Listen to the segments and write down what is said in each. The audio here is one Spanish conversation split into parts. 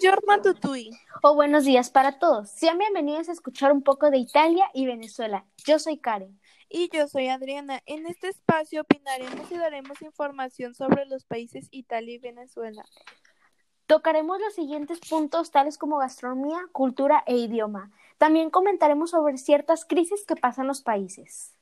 Buongiorno a tutti. O buenos días para todos. Sean bienvenidos a escuchar un poco de Italia y Venezuela. Yo soy Karen. Y yo soy Adriana. En este espacio opinaremos y daremos información sobre los países Italia y Venezuela. Tocaremos los siguientes puntos tales como gastronomía, cultura e idioma. También comentaremos sobre ciertas crisis que pasan los países.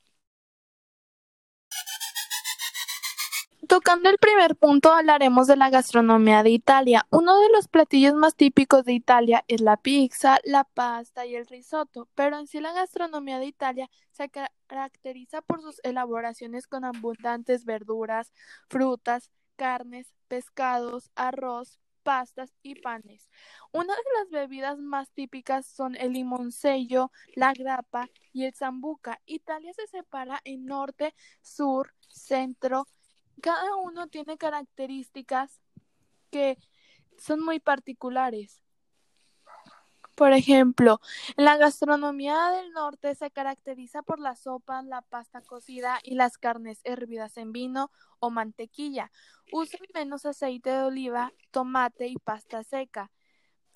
Tocando el primer punto, hablaremos de la gastronomía de Italia. Uno de los platillos más típicos de Italia es la pizza, la pasta y el risotto, pero en sí la gastronomía de Italia se caracteriza por sus elaboraciones con abundantes verduras, frutas, carnes, pescados, arroz, pastas y panes. Una de las bebidas más típicas son el limoncello, la grappa y el sambuca. Italia se separa en norte, sur, centro cada uno tiene características que son muy particulares. Por ejemplo, la gastronomía del norte se caracteriza por la sopa, la pasta cocida y las carnes hervidas en vino o mantequilla. Usan menos aceite de oliva, tomate y pasta seca.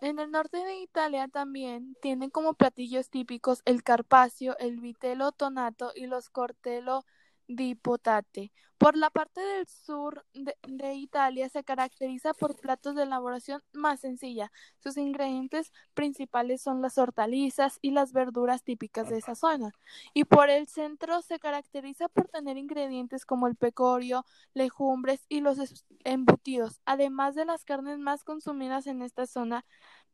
En el norte de Italia también tienen como platillos típicos el carpaccio, el vitello tonato y los cortello di potate. Por la parte del sur de, Italia se caracteriza por platos de elaboración más sencilla. Sus ingredientes principales son las hortalizas y las verduras típicas de esa zona. Y por el centro se caracteriza por tener ingredientes como el pecorio, legumbres y los embutidos, además de las carnes más consumidas en esta zona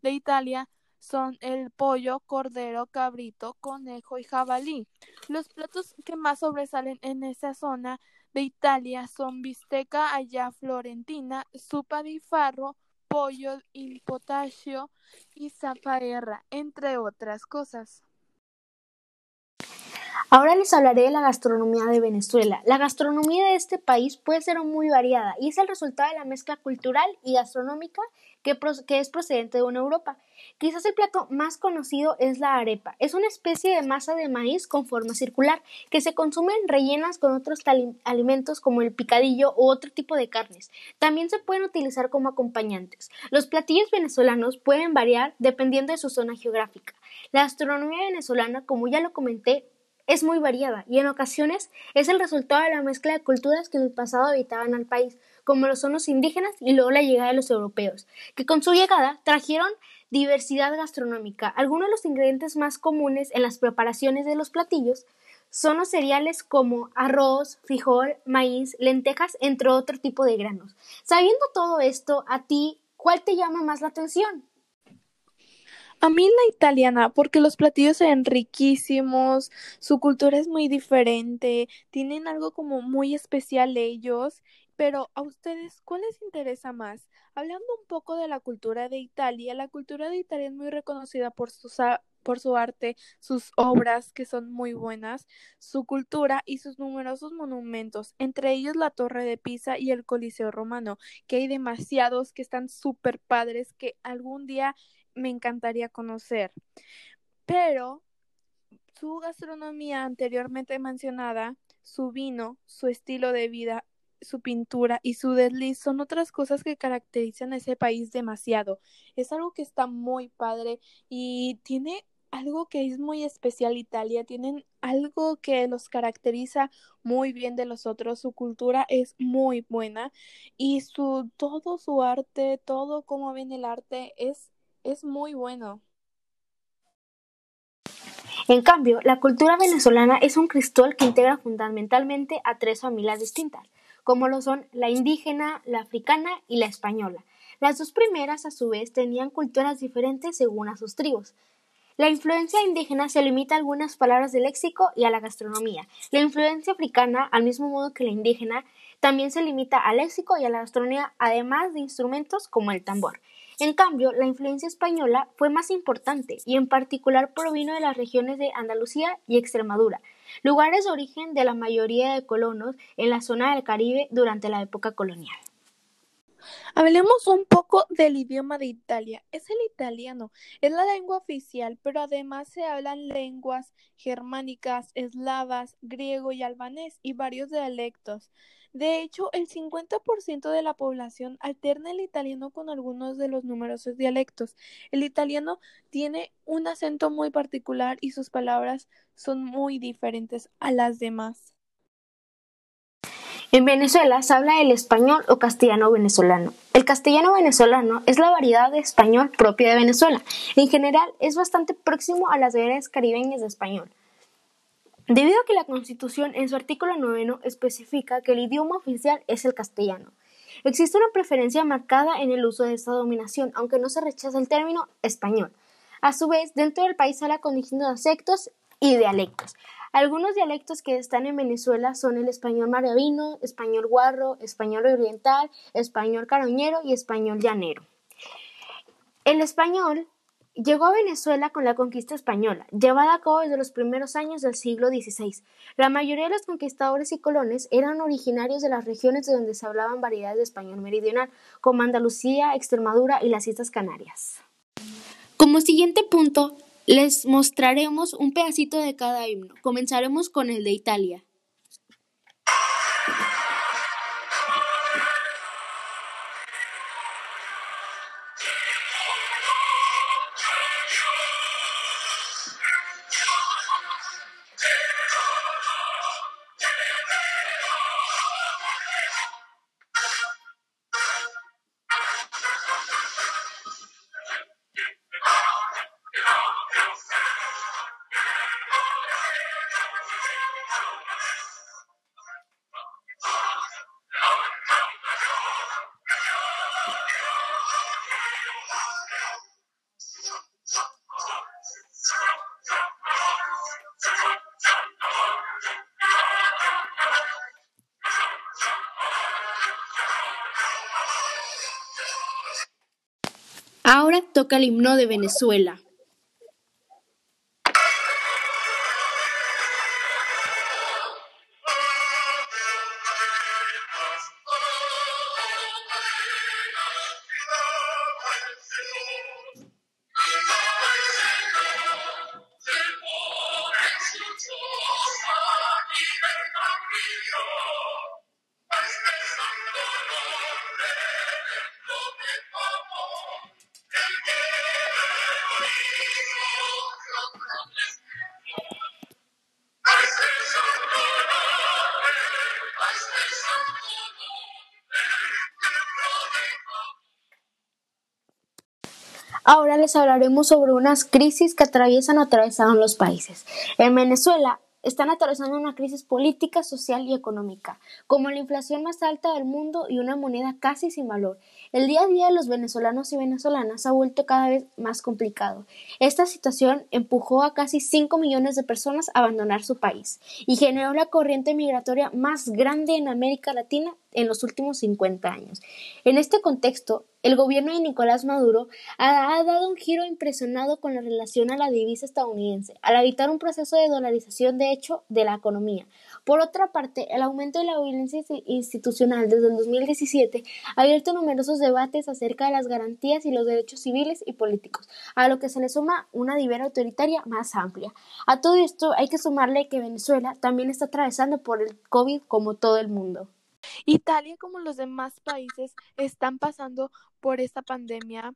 de Italia son el pollo, cordero, cabrito, conejo y jabalí. Los platos que más sobresalen en esa zona de Italia son bisteca allá florentina, sopa di farro, pollo in potasio y zafaerra, entre otras cosas. Ahora les hablaré de la gastronomía de Venezuela. La gastronomía de este país puede ser muy variada y es el resultado de la mezcla cultural y gastronómica que, es procedente de una Europa. Quizás el plato más conocido es la arepa. Es una especie de masa de maíz con forma circular que se consume rellenas con otros alimentos como el picadillo u otro tipo de carnes. También se pueden utilizar como acompañantes. Los platillos venezolanos pueden variar dependiendo de su zona geográfica. La gastronomía venezolana, como ya lo comenté, es muy variada y en ocasiones es el resultado de la mezcla de culturas que en el pasado habitaban al país, como lo son los indígenas y luego la llegada de los europeos, que con su llegada trajeron diversidad gastronómica. Algunos de los ingredientes más comunes en las preparaciones de los platillos son los cereales como arroz, frijol, maíz, lentejas, entre otro tipo de granos. Sabiendo todo esto, a ti, ¿cuál te llama más la atención? A mí la italiana, porque los platillos se ven riquísimos, su cultura es muy diferente, tienen algo como muy especial ellos, pero a ustedes, ¿cuál les interesa más? Hablando un poco de la cultura de Italia, la cultura de Italia es muy reconocida por por su arte, sus obras que son muy buenas, su cultura y sus numerosos monumentos, entre ellos la Torre de Pisa y el Coliseo Romano, que hay demasiados que están súper padres que algún día me encantaría conocer. Pero su gastronomía anteriormente mencionada, su vino, su estilo de vida, su pintura y su desliz son otras cosas que caracterizan a ese país demasiado. Es algo que está muy padre y tiene algo que es muy especial Italia, tienen algo que los caracteriza muy bien de los otros, su cultura es muy buena y su todo su arte, todo como ven el arte es es muy bueno. En cambio, la cultura venezolana es un cristal que integra fundamentalmente a tres familias distintas, como lo son la indígena, la africana y la española. Las dos primeras, a su vez, tenían culturas diferentes según a sus tribus. La influencia indígena se limita a algunas palabras del léxico y a la gastronomía. La influencia africana, al mismo modo que la indígena, también se limita al léxico y a la gastronomía, además de instrumentos como el tambor. En cambio, la influencia española fue más importante y en particular provino de las regiones de Andalucía y Extremadura, lugares de origen de la mayoría de colonos en la zona del Caribe durante la época colonial. Hablemos un poco del idioma de Italia. Es el italiano, es la lengua oficial, pero además se hablan lenguas germánicas, eslavas, griego y albanés y varios dialectos. De hecho, el 50% de la población alterna el italiano con algunos de los numerosos dialectos. El italiano tiene un acento muy particular y sus palabras son muy diferentes a las demás. En Venezuela se habla el español o castellano venezolano. El castellano venezolano es la variedad de español propia de Venezuela. En general es bastante próximo a las variedades caribeñas de español. Debido a que la Constitución en su artículo noveno especifica que el idioma oficial es el castellano. Existe una preferencia marcada en el uso de esta dominación, aunque no se rechaza el término español. A su vez, dentro del país se habla con distintos acentos y dialectos. Algunos dialectos que están en Venezuela son el español maravino, español guarro, español oriental, español caroñero y español llanero. El español llegó a Venezuela con la conquista española, llevada a cabo desde los primeros años del siglo XVI. La mayoría de los conquistadores y colones eran originarios de las regiones de donde se hablaban variedades de español meridional, como Andalucía, Extremadura y las Islas Canarias. Como siguiente punto, les mostraremos un pedacito de cada himno. Comenzaremos con el de Italia. Toca el himno de Venezuela. Ahora les hablaremos sobre unas crisis que atraviesan o atravesaron los países. En Venezuela están atravesando una crisis política, social y económica, como la inflación más alta del mundo y una moneda casi sin valor. El día a día de los venezolanos y venezolanas ha vuelto cada vez más complicado. Esta situación empujó a casi 5 millones de personas a abandonar su país y generó la corriente migratoria más grande en América Latina en los últimos 50 años. En este contexto, el gobierno de Nicolás Maduro ha, dado un giro impresionado con la relación a la divisa estadounidense, al evitar un proceso de dolarización de hecho de la economía. Por otra parte, el aumento de la violencia institucional desde el 2017 ha abierto numerosos debates acerca de las garantías y los derechos civiles y políticos, a lo que se le suma una divera autoritaria más amplia. A todo esto hay que sumarle que Venezuela también está atravesando por el COVID como todo el mundo. Italia, como los demás países, están pasando por esta pandemia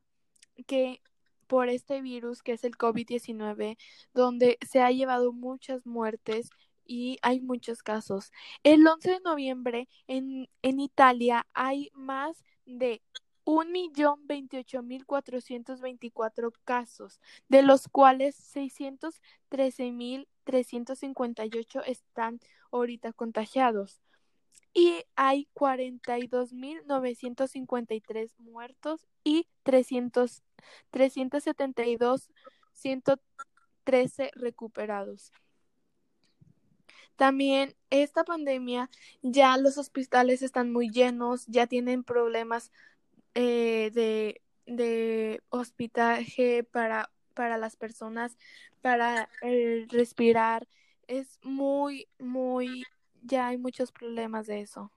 que por este virus que es el COVID-19, donde se ha llevado muchas muertes y hay muchos casos. El 11 de noviembre en, en Italia hay más de 1.028.424 casos, de los cuales 613.358 están ahorita contagiados y hay 42.953 muertos y 300, 372, 113 recuperados. También esta pandemia ya los hospitales están muy llenos, ya tienen problemas eh, de, de hospitaje para, para las personas, para respirar. Es muy, muy ya hay muchos problemas de eso.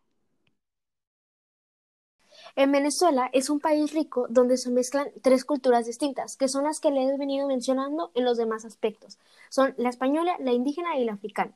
En Venezuela es un país rico donde se mezclan tres culturas distintas, que son las que les he venido mencionando en los demás aspectos. Son la española, la indígena y la africana.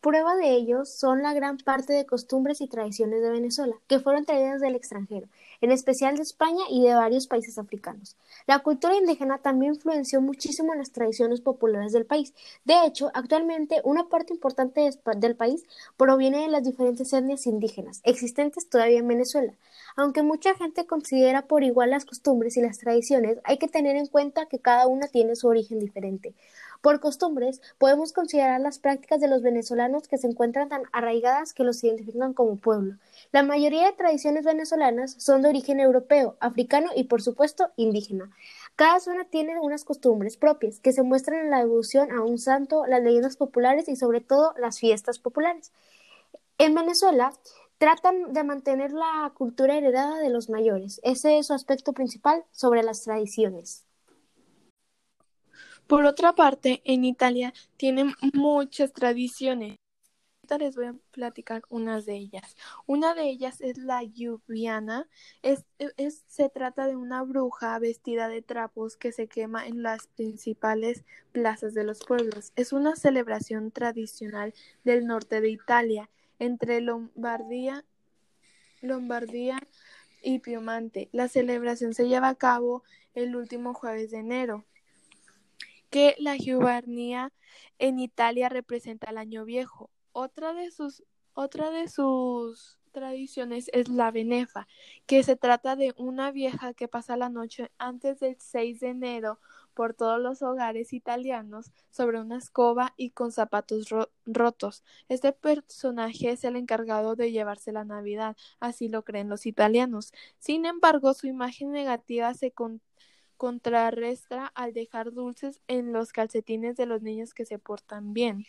Prueba de ello son la gran parte de costumbres y tradiciones de Venezuela, que fueron traídas del extranjero, en especial de España y de varios países africanos. La cultura indígena también influenció muchísimo en las tradiciones populares del país. De hecho, actualmente una parte importante del país proviene de las diferentes etnias indígenas existentes todavía en Venezuela. Aunque mucha gente considera por igual las costumbres y las tradiciones, hay que tener en cuenta que cada una tiene su origen diferente. Por costumbres, podemos considerar las prácticas de los venezolanos que se encuentran tan arraigadas que los identifican como pueblo. La mayoría de tradiciones venezolanas son de origen europeo, africano y, por supuesto, indígena. Cada zona tiene unas costumbres propias que se muestran en la devoción a un santo, las leyendas populares y, sobre todo, las fiestas populares. En Venezuela, tratan de mantener la cultura heredada de los mayores. Ese es su aspecto principal sobre las tradiciones. Por otra parte, en Italia tienen muchas tradiciones. Ahorita les voy a platicar unas de ellas. Una de ellas es la Lluviana. Es, se trata de una bruja vestida de trapos que se quema en las principales plazas de los pueblos. Es una celebración tradicional del norte de Italia, entre Lombardía, Lombardía y Piemonte. La celebración se lleva a cabo el último jueves de enero que la Giovanía en Italia representa el año viejo. Otra de sus, de sus tradiciones es la benefa, que se trata de una vieja que pasa la noche antes del 6 de enero por todos los hogares italianos sobre una escoba y con zapatos rotos. Este personaje es el encargado de llevarse la Navidad, así lo creen los italianos. Sin embargo, su imagen negativa se, contrarresta al dejar dulces en los calcetines de los niños que se portan bien.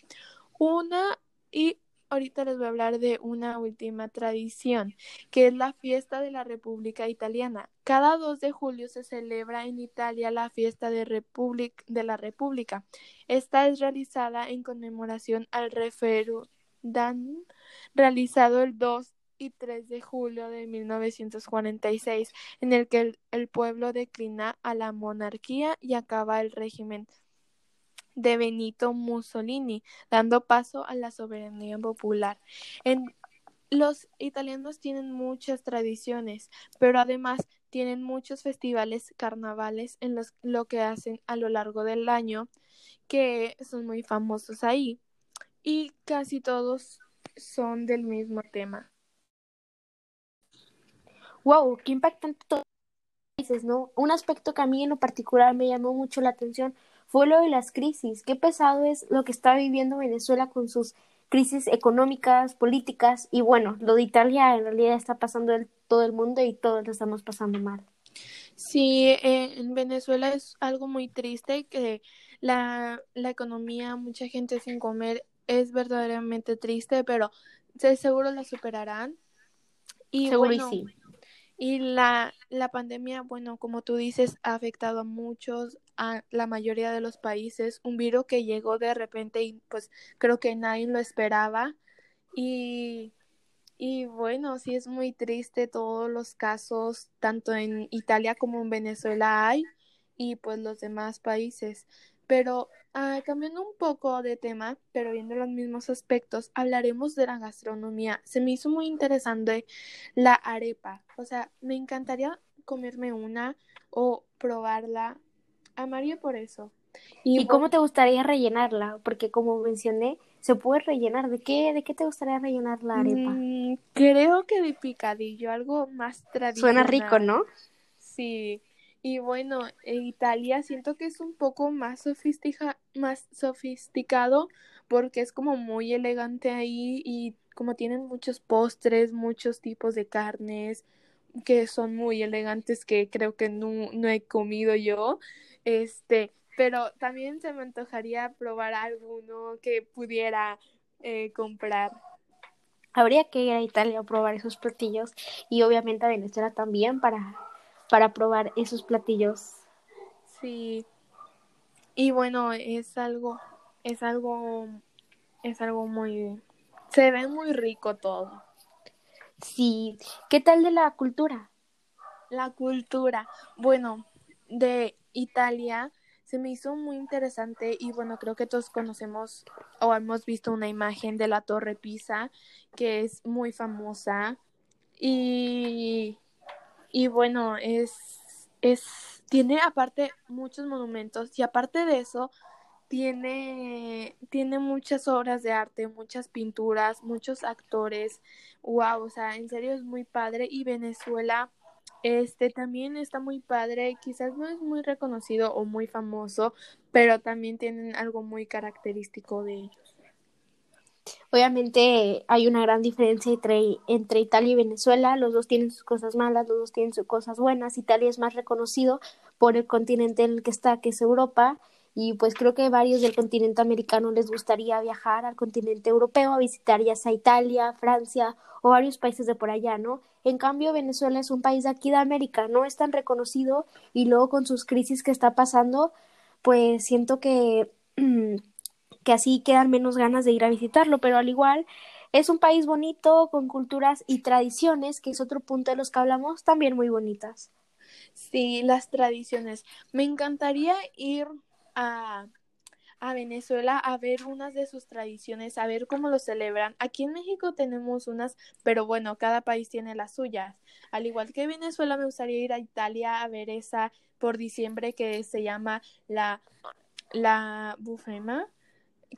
Una y ahorita les voy a hablar de una última tradición, que es la fiesta de la República Italiana. Cada 2 de julio se celebra en Italia la fiesta de, la República. Esta es realizada en conmemoración al referéndum realizado el 2 y 3 de julio de 1946, en el que el, pueblo declina a la monarquía y acaba el régimen de Benito Mussolini, dando paso a la soberanía popular. En, los italianos tienen muchas tradiciones, pero además tienen muchos festivales carnavales en los lo que hacen a lo largo del año que son muy famosos ahí y casi todos son del mismo tema. Wow, qué impactante todo dices, ¿no? Un aspecto que a mí en lo particular me llamó mucho la atención fue lo de las crisis. Qué pesado es lo que está viviendo Venezuela con sus crisis económicas, políticas y bueno, lo de Italia en realidad está pasando en todo el mundo y todos lo estamos pasando mal. Sí, eh, en Venezuela es algo muy triste que la, la economía, mucha gente sin comer, es verdaderamente triste, pero seguro la superarán. Y seguro y sí. Y la, la pandemia, bueno, como tú dices, ha afectado a muchos, a la mayoría de los países. Un virus que llegó de repente y pues creo que nadie lo esperaba. Y, y bueno, sí es muy triste todos los casos, tanto en Italia como en Venezuela hay, y pues los demás países. Pero ah, cambiando un poco de tema, pero viendo los mismos aspectos, hablaremos de la gastronomía. Se me hizo muy interesante la arepa. O sea, me encantaría comerme una o probarla. Amaría por eso. ¿Y, cómo te gustaría rellenarla? Porque como mencioné, se puede rellenar. ¿De qué, de qué te gustaría rellenar la arepa? Mm, creo que de picadillo, algo más tradicional. Suena rico, ¿no? Sí. Y bueno, en Italia siento que es un poco más, sofistica más sofisticado porque es como muy elegante ahí y como tienen muchos postres, muchos tipos de carnes que son muy elegantes que creo que no, no he comido yo. Este, pero también se me antojaría probar alguno que pudiera eh, comprar. Habría que ir a Italia a probar esos platillos y obviamente a Venezuela también para para probar esos platillos. Sí. Y bueno, es algo, es algo, es algo muy, se ve muy rico todo. Sí. ¿Qué tal de la cultura? La cultura. Bueno, de Italia se me hizo muy interesante y bueno, creo que todos conocemos o hemos visto una imagen de la Torre Pisa que es muy famosa y, y bueno, es, es, tiene aparte muchos monumentos y aparte de eso, tiene, tiene muchas obras de arte, muchas pinturas, muchos actores. Wow, o sea, en serio es muy padre. Y Venezuela, este también está muy padre. Quizás no es muy reconocido o muy famoso, pero también tienen algo muy característico de ellos. Obviamente hay una gran diferencia entre, entre Italia y Venezuela. Los dos tienen sus cosas malas, los dos tienen sus cosas buenas. Italia es más reconocido por el continente en el que está, que es Europa y pues creo que varios del continente americano les gustaría viajar al continente europeo a visitar ya sea Italia, Francia o varios países de por allá, ¿no? En cambio, Venezuela es un país de aquí de América, no es tan reconocido y luego con sus crisis que está pasando, pues siento que, que así quedan menos ganas de ir a visitarlo, pero al igual es un país bonito, con culturas y tradiciones, que es otro punto de los que hablamos, también muy bonitas. Sí, las tradiciones. Me encantaría ir a, a Venezuela a ver unas de sus tradiciones, a ver cómo lo celebran. Aquí en México tenemos unas, pero bueno, cada país tiene las suyas. Al igual que Venezuela, me gustaría ir a Italia a ver esa por diciembre que se llama la, la bufema,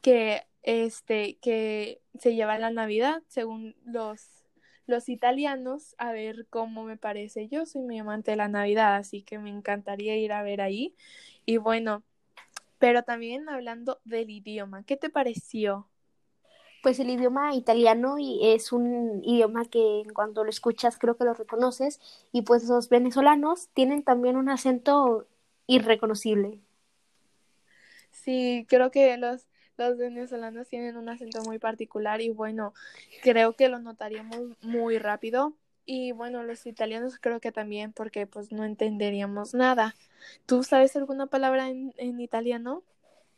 que este, que se lleva la Navidad, según los los italianos, a ver cómo me parece. Yo soy muy amante de la Navidad, así que me encantaría ir a ver ahí. Y bueno, pero también hablando del idioma, ¿qué te pareció? Pues el idioma italiano es un idioma que en cuanto lo escuchas creo que lo reconoces y pues los venezolanos tienen también un acento irreconocible. Sí, creo que los, los venezolanos tienen un acento muy particular y bueno, creo que lo notaríamos muy rápido y bueno, los italianos creo que también porque pues no entenderíamos nada. ¿Tú sabes alguna palabra en, en italiano?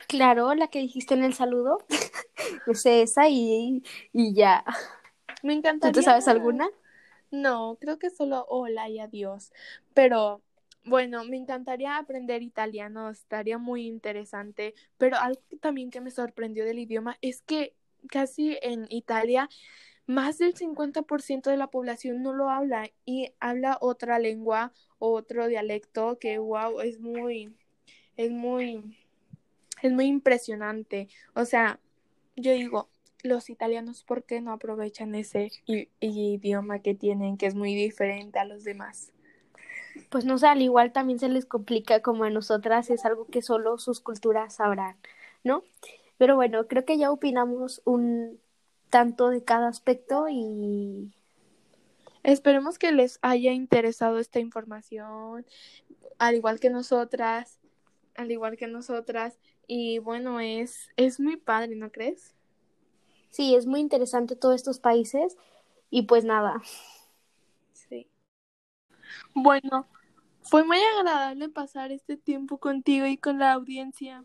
Claro, la que dijiste en el saludo. sé esa y, y ya. Me encantaría. ¿Tú sabes alguna? No, creo que solo hola y adiós. Pero bueno, me encantaría aprender italiano, estaría muy interesante. Pero algo también que me sorprendió del idioma es que casi en Italia más del 50% de la población no lo habla y habla otra lengua, otro dialecto que wow, es muy es muy es muy impresionante. O sea, yo digo, los italianos ¿por qué no aprovechan ese idioma que tienen que es muy diferente a los demás? Pues no sé, al igual también se les complica como a nosotras, es algo que solo sus culturas sabrán, ¿no? Pero bueno, creo que ya opinamos un tanto de cada aspecto y esperemos que les haya interesado esta información, al igual que nosotras, al igual que nosotras, y bueno, es, es muy padre, ¿no crees? Sí, es muy interesante todos estos países y pues nada. Bueno, fue muy agradable pasar este tiempo contigo y con la audiencia.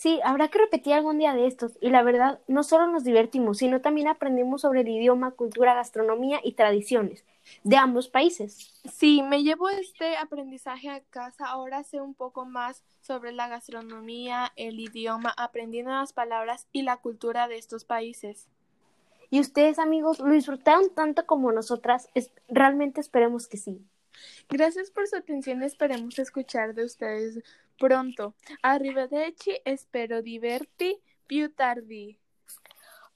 Sí, habrá que repetir algún día de estos. Y la verdad, no solo nos divertimos, sino también aprendimos sobre el idioma, cultura, gastronomía y tradiciones de ambos países. Sí, me llevo este aprendizaje a casa. Ahora sé un poco más sobre la gastronomía, el idioma, aprendí nuevas palabras y la cultura de estos países. Y ustedes, amigos, lo disfrutaron tanto como nosotras. Es, realmente esperemos que sí. Gracias por su atención. Esperemos escuchar de ustedes pronto. Arrivederci, espero diverti più tardi.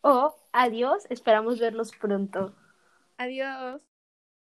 O adiós, esperamos verlos pronto. Adiós.